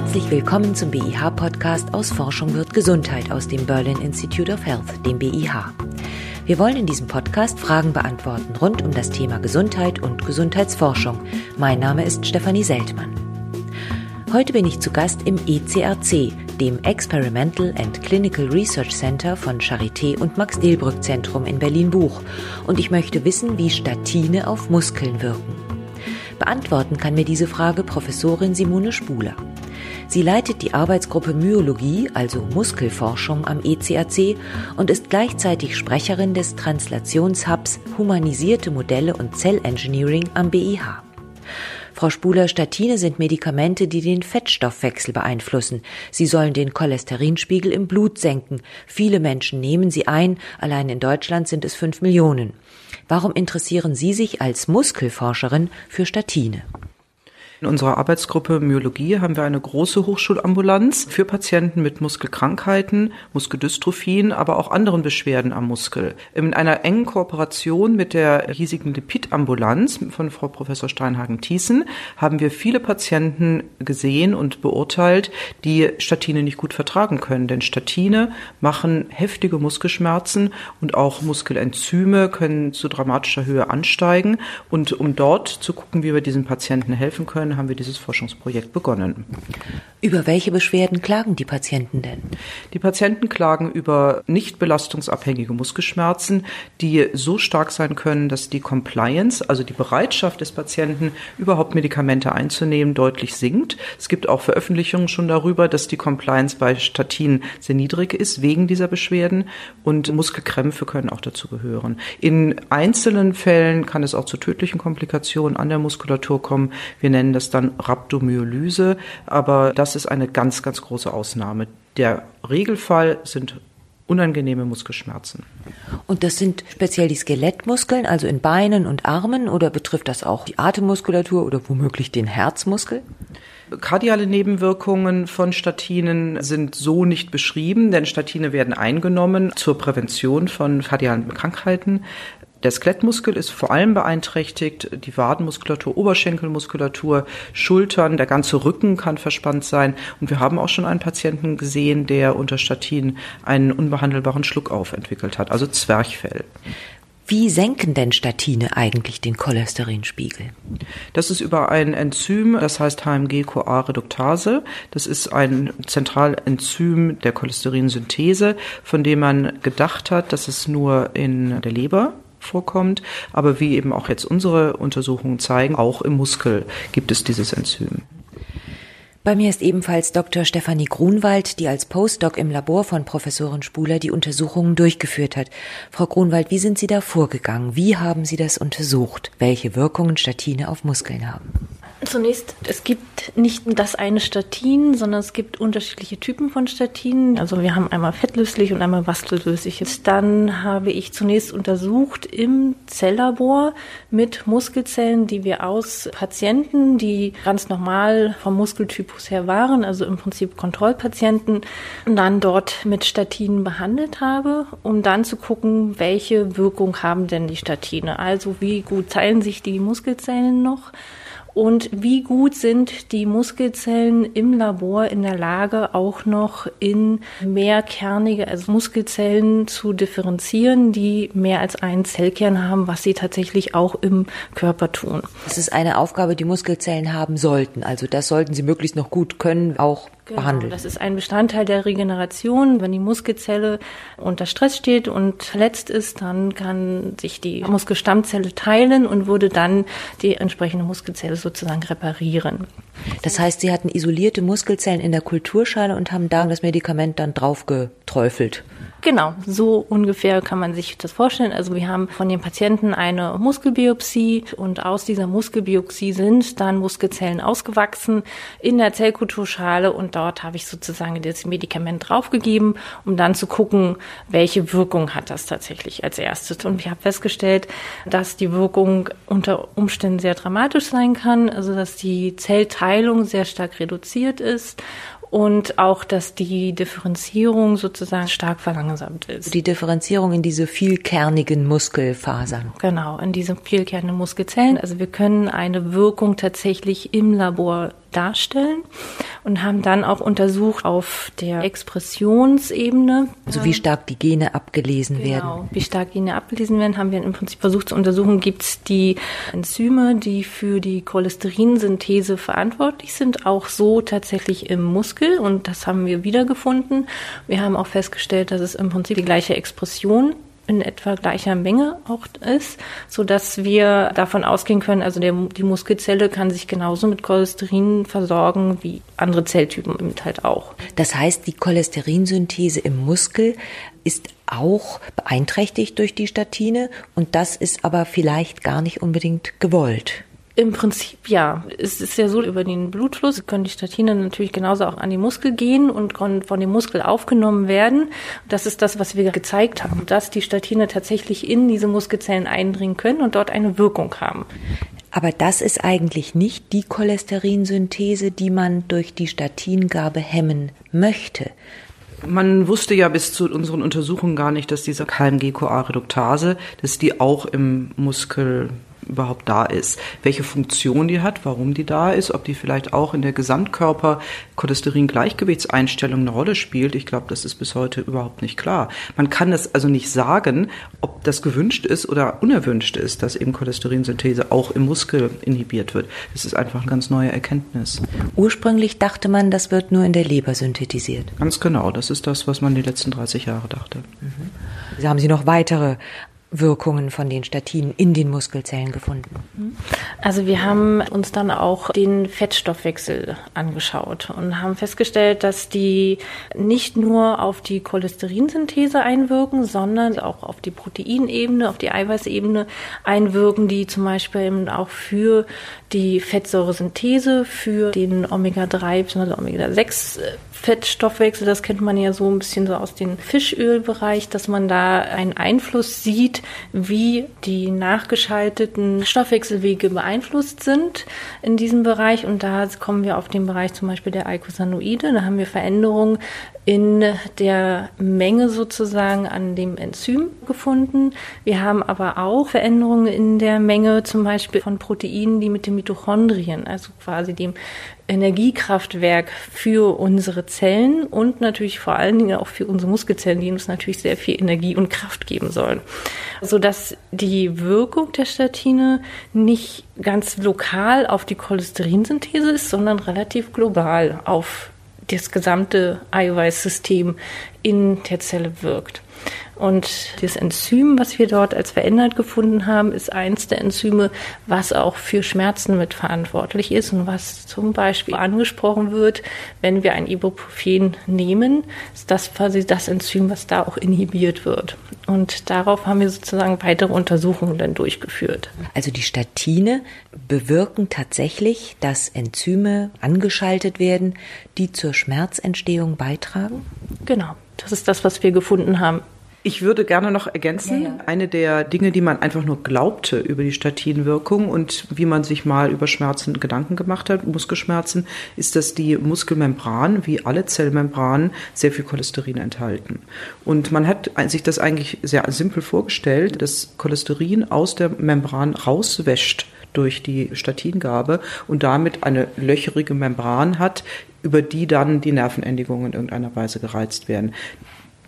Herzlich willkommen zum BIH-Podcast aus Forschung wird Gesundheit aus dem Berlin Institute of Health, dem BIH. Wir wollen in diesem Podcast Fragen beantworten rund um das Thema Gesundheit und Gesundheitsforschung. Mein Name ist Stefanie Seltmann. Heute bin ich zu Gast im ECRC, dem Experimental and Clinical Research Center von Charité und Max-Delbrück-Zentrum in Berlin-Buch und ich möchte wissen, wie Statine auf Muskeln wirken. Beantworten kann mir diese Frage Professorin Simone Spuler. Sie leitet die Arbeitsgruppe Myologie, also Muskelforschung am ECAC und ist gleichzeitig Sprecherin des Translationshubs Humanisierte Modelle und Zellengineering am BIH. Frau Spuler, Statine sind Medikamente, die den Fettstoffwechsel beeinflussen. Sie sollen den Cholesterinspiegel im Blut senken. Viele Menschen nehmen sie ein. Allein in Deutschland sind es fünf Millionen. Warum interessieren Sie sich als Muskelforscherin für Statine? In unserer Arbeitsgruppe Myologie haben wir eine große Hochschulambulanz für Patienten mit Muskelkrankheiten, Muskeldystrophien, aber auch anderen Beschwerden am Muskel. In einer engen Kooperation mit der hiesigen Lipidambulanz von Frau Professor Steinhagen-Thiessen haben wir viele Patienten gesehen und beurteilt, die Statine nicht gut vertragen können. Denn Statine machen heftige Muskelschmerzen und auch Muskelenzyme können zu dramatischer Höhe ansteigen. Und um dort zu gucken, wie wir diesen Patienten helfen können, haben wir dieses Forschungsprojekt begonnen. Über welche Beschwerden klagen die Patienten denn? Die Patienten klagen über nicht belastungsabhängige Muskelschmerzen, die so stark sein können, dass die Compliance, also die Bereitschaft des Patienten, überhaupt Medikamente einzunehmen, deutlich sinkt. Es gibt auch Veröffentlichungen schon darüber, dass die Compliance bei Statinen sehr niedrig ist wegen dieser Beschwerden und Muskelkrämpfe können auch dazu gehören. In einzelnen Fällen kann es auch zu tödlichen Komplikationen an der Muskulatur kommen. Wir nennen das dann Rhabdomyolyse, aber das ist eine ganz, ganz große Ausnahme. Der Regelfall sind unangenehme Muskelschmerzen. Und das sind speziell die Skelettmuskeln, also in Beinen und Armen, oder betrifft das auch die Atemmuskulatur oder womöglich den Herzmuskel? Kardiale Nebenwirkungen von Statinen sind so nicht beschrieben, denn Statine werden eingenommen zur Prävention von kardialen Krankheiten. Der Skelettmuskel ist vor allem beeinträchtigt, die Wadenmuskulatur, Oberschenkelmuskulatur, Schultern, der ganze Rücken kann verspannt sein. Und wir haben auch schon einen Patienten gesehen, der unter Statin einen unbehandelbaren Schluckauf entwickelt hat, also Zwerchfell. Wie senken denn Statine eigentlich den Cholesterinspiegel? Das ist über ein Enzym, das heißt HMG-CoA-Reduktase. Das ist ein Zentralenzym der Cholesterinsynthese, von dem man gedacht hat, dass es nur in der Leber vorkommt. Aber wie eben auch jetzt unsere Untersuchungen zeigen, auch im Muskel gibt es dieses Enzym. Bei mir ist ebenfalls Dr. Stefanie Grunwald, die als Postdoc im Labor von Professorin Spuler die Untersuchungen durchgeführt hat. Frau Grunwald, wie sind Sie da vorgegangen? Wie haben Sie das untersucht? Welche Wirkungen Statine auf Muskeln haben? Zunächst, es gibt nicht das eine Statin, sondern es gibt unterschiedliche Typen von Statinen. Also wir haben einmal fettlöslich und einmal wastellöslich. Dann habe ich zunächst untersucht im Zelllabor mit Muskelzellen, die wir aus Patienten, die ganz normal vom Muskeltypus her waren, also im Prinzip Kontrollpatienten, dann dort mit Statinen behandelt habe, um dann zu gucken, welche Wirkung haben denn die Statine. Also wie gut teilen sich die Muskelzellen noch? Und wie gut sind die Muskelzellen im Labor in der Lage, auch noch in mehrkernige, also Muskelzellen zu differenzieren, die mehr als einen Zellkern haben, was sie tatsächlich auch im Körper tun. Das ist eine Aufgabe, die Muskelzellen haben sollten. Also das sollten sie möglichst noch gut können, auch genau, behandelt. Das ist ein Bestandteil der Regeneration. Wenn die Muskelzelle unter Stress steht und verletzt ist, dann kann sich die Muskelstammzelle teilen und würde dann die entsprechende Muskelzelle sozusagen reparieren. Das heißt, Sie hatten isolierte Muskelzellen in der Kulturschale und haben da das Medikament dann drauf geträufelt. Genau, so ungefähr kann man sich das vorstellen. Also wir haben von den Patienten eine Muskelbiopsie und aus dieser Muskelbiopsie sind dann Muskelzellen ausgewachsen in der Zellkulturschale und dort habe ich sozusagen das Medikament draufgegeben, um dann zu gucken, welche Wirkung hat das tatsächlich als erstes. Und ich habe festgestellt, dass die Wirkung unter Umständen sehr dramatisch sein kann, also dass die Zellteilung sehr stark reduziert ist und auch, dass die Differenzierung sozusagen stark verlangsamt ist. Die Differenzierung in diese vielkernigen Muskelfasern. Genau, in diese vielkernigen Muskelzellen. Also wir können eine Wirkung tatsächlich im Labor darstellen und haben dann auch untersucht auf der Expressionsebene. Also wie stark die Gene abgelesen genau, werden. Wie stark Gene abgelesen werden, haben wir im Prinzip versucht zu untersuchen, gibt es die Enzyme, die für die Cholesterinsynthese verantwortlich sind, auch so tatsächlich im Muskel und das haben wir wiedergefunden. Wir haben auch festgestellt, dass es im Prinzip die gleiche Expression in etwa gleicher Menge auch ist, so dass wir davon ausgehen können, also der, die Muskelzelle kann sich genauso mit Cholesterin versorgen wie andere Zelltypen eben halt auch. Das heißt, die Cholesterinsynthese im Muskel ist auch beeinträchtigt durch die Statine und das ist aber vielleicht gar nicht unbedingt gewollt. Im Prinzip ja. Es ist ja so, über den Blutfluss können die Statine natürlich genauso auch an die Muskel gehen und von dem Muskel aufgenommen werden. Das ist das, was wir gezeigt haben, dass die Statine tatsächlich in diese Muskelzellen eindringen können und dort eine Wirkung haben. Aber das ist eigentlich nicht die Cholesterinsynthese, die man durch die Statingabe hemmen möchte. Man wusste ja bis zu unseren Untersuchungen gar nicht, dass diese KMG-CoA-Reduktase, dass die auch im Muskel überhaupt da ist, welche Funktion die hat, warum die da ist, ob die vielleicht auch in der Gesamtkörper Cholesterin-Gleichgewichtseinstellung eine Rolle spielt. Ich glaube, das ist bis heute überhaupt nicht klar. Man kann das also nicht sagen, ob das gewünscht ist oder unerwünscht ist, dass eben Cholesterinsynthese auch im Muskel inhibiert wird. Das ist einfach eine ganz neue Erkenntnis. Ursprünglich dachte man, das wird nur in der Leber synthetisiert. Ganz genau. Das ist das, was man die letzten 30 Jahre dachte. Mhm. Haben Sie noch weitere Wirkungen von den Statinen in den Muskelzellen gefunden? Also wir haben uns dann auch den Fettstoffwechsel angeschaut und haben festgestellt, dass die nicht nur auf die Cholesterinsynthese einwirken, sondern auch auf die Proteinebene, auf die Eiweißebene einwirken, die zum Beispiel eben auch für die Fettsäuresynthese, für den Omega-3 bzw. Omega-6 Fettstoffwechsel, das kennt man ja so ein bisschen so aus dem Fischölbereich, dass man da einen Einfluss sieht, wie die nachgeschalteten Stoffwechselwege beeinflusst sind in diesem Bereich. Und da kommen wir auf den Bereich zum Beispiel der Eicosanoide. Da haben wir Veränderungen in der Menge sozusagen an dem Enzym gefunden. Wir haben aber auch Veränderungen in der Menge zum Beispiel von Proteinen, die mit den Mitochondrien, also quasi dem Energiekraftwerk für unsere Zellen und natürlich vor allen Dingen auch für unsere Muskelzellen, die uns natürlich sehr viel Energie und Kraft geben sollen. Sodass die Wirkung der Statine nicht ganz lokal auf die Cholesterinsynthese ist, sondern relativ global auf das gesamte Eiweißsystem in der Zelle wirkt. Und das Enzym, was wir dort als verändert gefunden haben, ist eins der Enzyme, was auch für Schmerzen mitverantwortlich ist und was zum Beispiel angesprochen wird, wenn wir ein Ibuprofen nehmen, ist das quasi das Enzym, was da auch inhibiert wird. Und darauf haben wir sozusagen weitere Untersuchungen dann durchgeführt. Also die Statine bewirken tatsächlich, dass Enzyme angeschaltet werden, die zur Schmerzentstehung beitragen? Genau. Das ist das, was wir gefunden haben. Ich würde gerne noch ergänzen, ja, ja. eine der Dinge, die man einfach nur glaubte über die Statinwirkung und wie man sich mal über Schmerzen Gedanken gemacht hat, Muskelschmerzen, ist, dass die Muskelmembran, wie alle Zellmembranen, sehr viel Cholesterin enthalten. Und man hat sich das eigentlich sehr simpel vorgestellt, dass Cholesterin aus der Membran rauswäscht durch die Statingabe und damit eine löcherige Membran hat, über die dann die Nervenendigungen in irgendeiner Weise gereizt werden.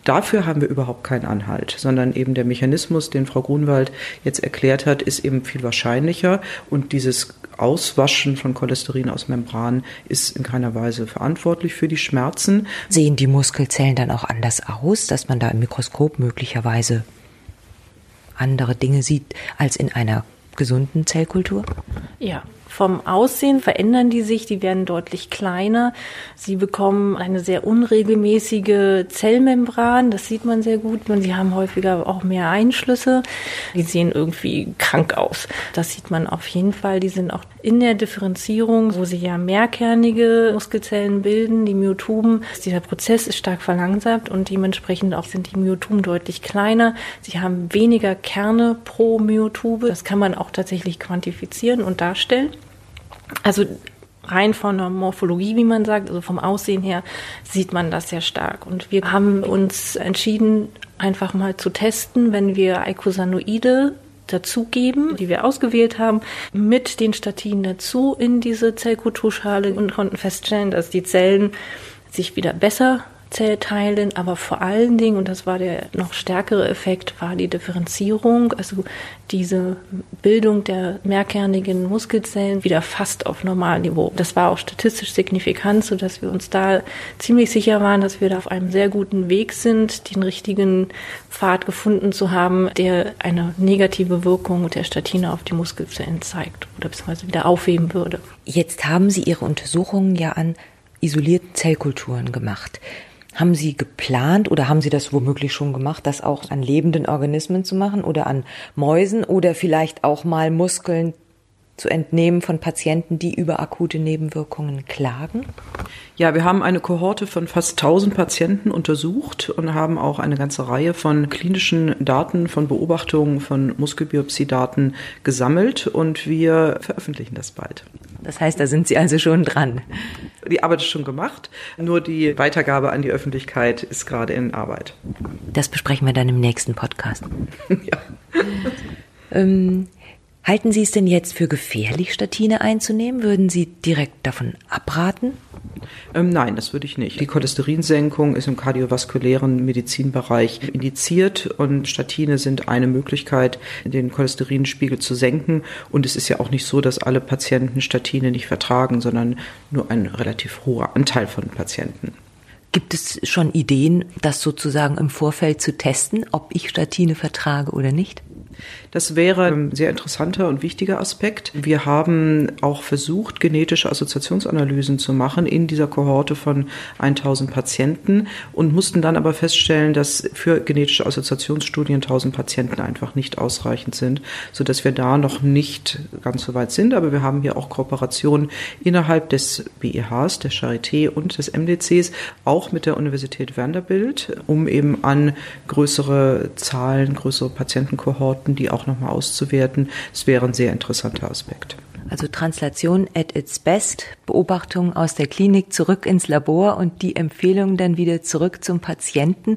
Dafür haben wir überhaupt keinen Anhalt, sondern eben der Mechanismus, den Frau Grunwald jetzt erklärt hat, ist eben viel wahrscheinlicher und dieses Auswaschen von Cholesterin aus Membran ist in keiner Weise verantwortlich für die Schmerzen. Sehen die Muskelzellen dann auch anders aus, dass man da im Mikroskop möglicherweise andere Dinge sieht als in einer gesunden Zellkultur? Ja, vom Aussehen verändern die sich, die werden deutlich kleiner. Sie bekommen eine sehr unregelmäßige Zellmembran, das sieht man sehr gut. Und sie haben häufiger auch mehr Einschlüsse. Die sehen irgendwie krank aus. Das sieht man auf jeden Fall. Die sind auch in der Differenzierung, wo sie ja mehrkernige Muskelzellen bilden, die Myotuben. Dieser Prozess ist stark verlangsamt und dementsprechend auch sind die Myotuben deutlich kleiner. Sie haben weniger Kerne pro Myotube. Das kann man auch tatsächlich quantifizieren und darstellen. Also rein von der Morphologie, wie man sagt, also vom Aussehen her, sieht man das sehr stark. Und wir haben uns entschieden, einfach mal zu testen, wenn wir Eicosanoide dazugeben, die wir ausgewählt haben, mit den Statinen dazu in diese Zellkulturschale und konnten feststellen, dass die Zellen sich wieder besser Zellteilen, aber vor allen Dingen, und das war der noch stärkere Effekt, war die Differenzierung, also diese Bildung der mehrkernigen Muskelzellen wieder fast auf Normalniveau. Das war auch statistisch signifikant, sodass wir uns da ziemlich sicher waren, dass wir da auf einem sehr guten Weg sind, den richtigen Pfad gefunden zu haben, der eine negative Wirkung der Statine auf die Muskelzellen zeigt oder beziehungsweise wieder aufheben würde. Jetzt haben Sie Ihre Untersuchungen ja an isolierten Zellkulturen gemacht. Haben Sie geplant oder haben Sie das womöglich schon gemacht, das auch an lebenden Organismen zu machen oder an Mäusen oder vielleicht auch mal Muskeln zu entnehmen von Patienten, die über akute Nebenwirkungen klagen? Ja, wir haben eine Kohorte von fast 1000 Patienten untersucht und haben auch eine ganze Reihe von klinischen Daten, von Beobachtungen, von Muskelbiopsiedaten gesammelt und wir veröffentlichen das bald. Das heißt, da sind Sie also schon dran. Die Arbeit ist schon gemacht, nur die Weitergabe an die Öffentlichkeit ist gerade in Arbeit. Das besprechen wir dann im nächsten Podcast. ja. ähm, Halten Sie es denn jetzt für gefährlich, Statine einzunehmen? Würden Sie direkt davon abraten? Ähm, nein, das würde ich nicht. Die Cholesterinsenkung ist im kardiovaskulären Medizinbereich indiziert und Statine sind eine Möglichkeit, den Cholesterinspiegel zu senken. Und es ist ja auch nicht so, dass alle Patienten Statine nicht vertragen, sondern nur ein relativ hoher Anteil von Patienten. Gibt es schon Ideen, das sozusagen im Vorfeld zu testen, ob ich Statine vertrage oder nicht? Das wäre ein sehr interessanter und wichtiger Aspekt. Wir haben auch versucht, genetische Assoziationsanalysen zu machen in dieser Kohorte von 1000 Patienten und mussten dann aber feststellen, dass für genetische Assoziationsstudien 1000 Patienten einfach nicht ausreichend sind, sodass wir da noch nicht ganz so weit sind. Aber wir haben hier auch Kooperationen innerhalb des BEHs, der Charité und des MDCs, auch mit der Universität Vanderbilt, um eben an größere Zahlen, größere Patientenkohorten, die auch nochmal auszuwerten. Das wäre ein sehr interessanter Aspekt. Also Translation at its best, Beobachtungen aus der Klinik zurück ins Labor und die Empfehlungen dann wieder zurück zum Patienten.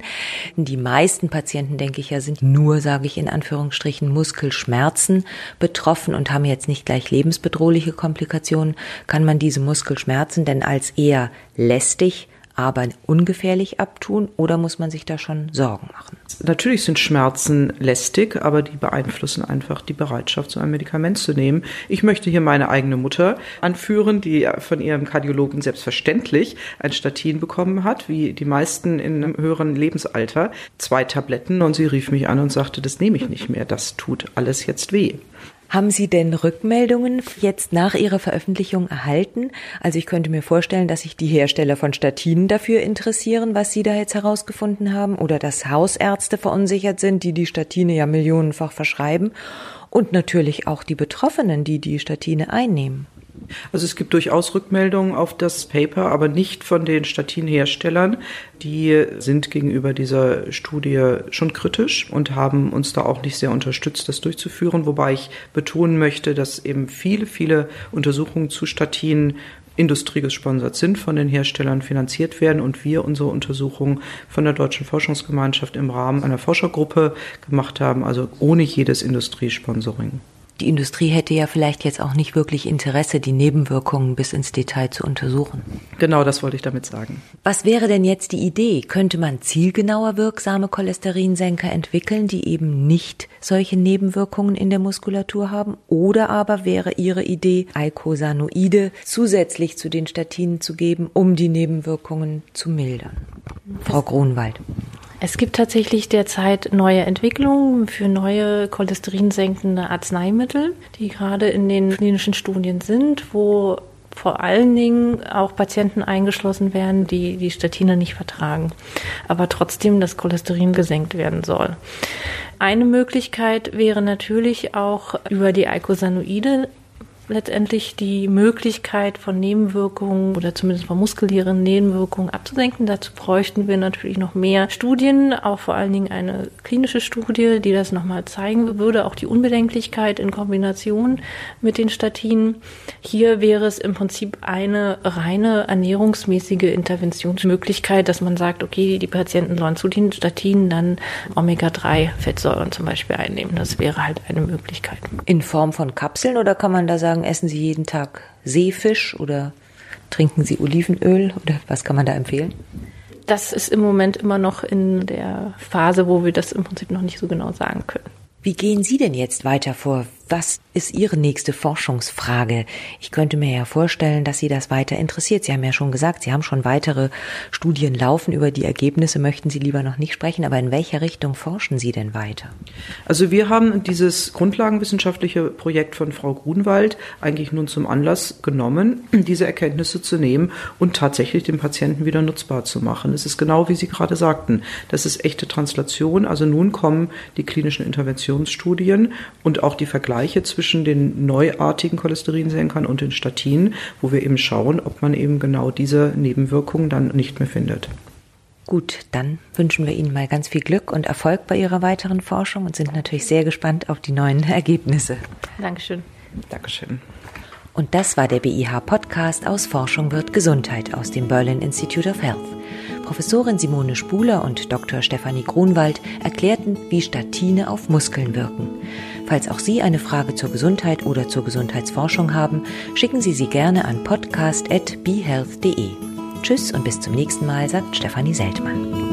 Die meisten Patienten, denke ich ja, sind nur, sage ich in Anführungsstrichen, Muskelschmerzen betroffen und haben jetzt nicht gleich lebensbedrohliche Komplikationen. Kann man diese Muskelschmerzen denn als eher lästig aber ungefährlich abtun oder muss man sich da schon Sorgen machen? Natürlich sind Schmerzen lästig, aber die beeinflussen einfach die Bereitschaft, so ein Medikament zu nehmen. Ich möchte hier meine eigene Mutter anführen, die von ihrem Kardiologen selbstverständlich ein Statin bekommen hat, wie die meisten in einem höheren Lebensalter, zwei Tabletten und sie rief mich an und sagte, das nehme ich nicht mehr, das tut alles jetzt weh. Haben Sie denn Rückmeldungen jetzt nach Ihrer Veröffentlichung erhalten? Also ich könnte mir vorstellen, dass sich die Hersteller von Statinen dafür interessieren, was Sie da jetzt herausgefunden haben, oder dass Hausärzte verunsichert sind, die die Statine ja millionenfach verschreiben, und natürlich auch die Betroffenen, die die Statine einnehmen. Also es gibt durchaus Rückmeldungen auf das Paper, aber nicht von den Statinherstellern. Die sind gegenüber dieser Studie schon kritisch und haben uns da auch nicht sehr unterstützt, das durchzuführen. Wobei ich betonen möchte, dass eben viele, viele Untersuchungen zu Statinen industriegesponsert sind, von den Herstellern finanziert werden und wir unsere Untersuchungen von der Deutschen Forschungsgemeinschaft im Rahmen einer Forschergruppe gemacht haben, also ohne jedes Industriesponsoring die Industrie hätte ja vielleicht jetzt auch nicht wirklich Interesse, die Nebenwirkungen bis ins Detail zu untersuchen. Genau, das wollte ich damit sagen. Was wäre denn jetzt die Idee? Könnte man zielgenauer wirksame Cholesterinsenker entwickeln, die eben nicht solche Nebenwirkungen in der Muskulatur haben? Oder aber wäre Ihre Idee, Eicosanoide zusätzlich zu den Statinen zu geben, um die Nebenwirkungen zu mildern? Frau Grunwald. Es gibt tatsächlich derzeit neue Entwicklungen für neue cholesterinsenkende Arzneimittel, die gerade in den klinischen Studien sind, wo vor allen Dingen auch Patienten eingeschlossen werden, die die Statine nicht vertragen, aber trotzdem das Cholesterin gesenkt werden soll. Eine Möglichkeit wäre natürlich auch über die Eicosanoide letztendlich die Möglichkeit von Nebenwirkungen oder zumindest von muskulären Nebenwirkungen abzusenken. Dazu bräuchten wir natürlich noch mehr Studien, auch vor allen Dingen eine klinische Studie, die das nochmal zeigen würde, auch die Unbedenklichkeit in Kombination mit den Statinen. Hier wäre es im Prinzip eine reine ernährungsmäßige Interventionsmöglichkeit, dass man sagt, okay, die Patienten sollen zu den Statinen dann Omega-3-Fettsäuren zum Beispiel einnehmen. Das wäre halt eine Möglichkeit. In Form von Kapseln oder kann man da sagen, essen Sie jeden Tag Seefisch oder trinken Sie Olivenöl oder was kann man da empfehlen? Das ist im Moment immer noch in der Phase, wo wir das im Prinzip noch nicht so genau sagen können. Wie gehen Sie denn jetzt weiter vor? Was ist Ihre nächste Forschungsfrage? Ich könnte mir ja vorstellen, dass Sie das weiter interessiert. Sie haben ja schon gesagt, Sie haben schon weitere Studien laufen. Über die Ergebnisse möchten Sie lieber noch nicht sprechen. Aber in welcher Richtung forschen Sie denn weiter? Also wir haben dieses grundlagenwissenschaftliche Projekt von Frau Grunwald eigentlich nun zum Anlass genommen, diese Erkenntnisse zu nehmen und tatsächlich den Patienten wieder nutzbar zu machen. Es ist genau wie Sie gerade sagten. Das ist echte Translation. Also nun kommen die klinischen Interventionsstudien und auch die Vergleiche Vergleiche zwischen den neuartigen Cholesterinsenkern und den Statinen, wo wir eben schauen, ob man eben genau diese Nebenwirkungen dann nicht mehr findet. Gut, dann wünschen wir Ihnen mal ganz viel Glück und Erfolg bei Ihrer weiteren Forschung und sind natürlich sehr gespannt auf die neuen Ergebnisse. Dankeschön. Dankeschön. Und das war der BIH Podcast aus Forschung wird Gesundheit aus dem Berlin Institute of Health. Professorin Simone Spuler und Dr. Stefanie Grunwald erklärten, wie Statine auf Muskeln wirken. Falls auch Sie eine Frage zur Gesundheit oder zur Gesundheitsforschung haben, schicken Sie sie gerne an podcast.behealth.de. Tschüss und bis zum nächsten Mal, sagt Stefanie Seltmann.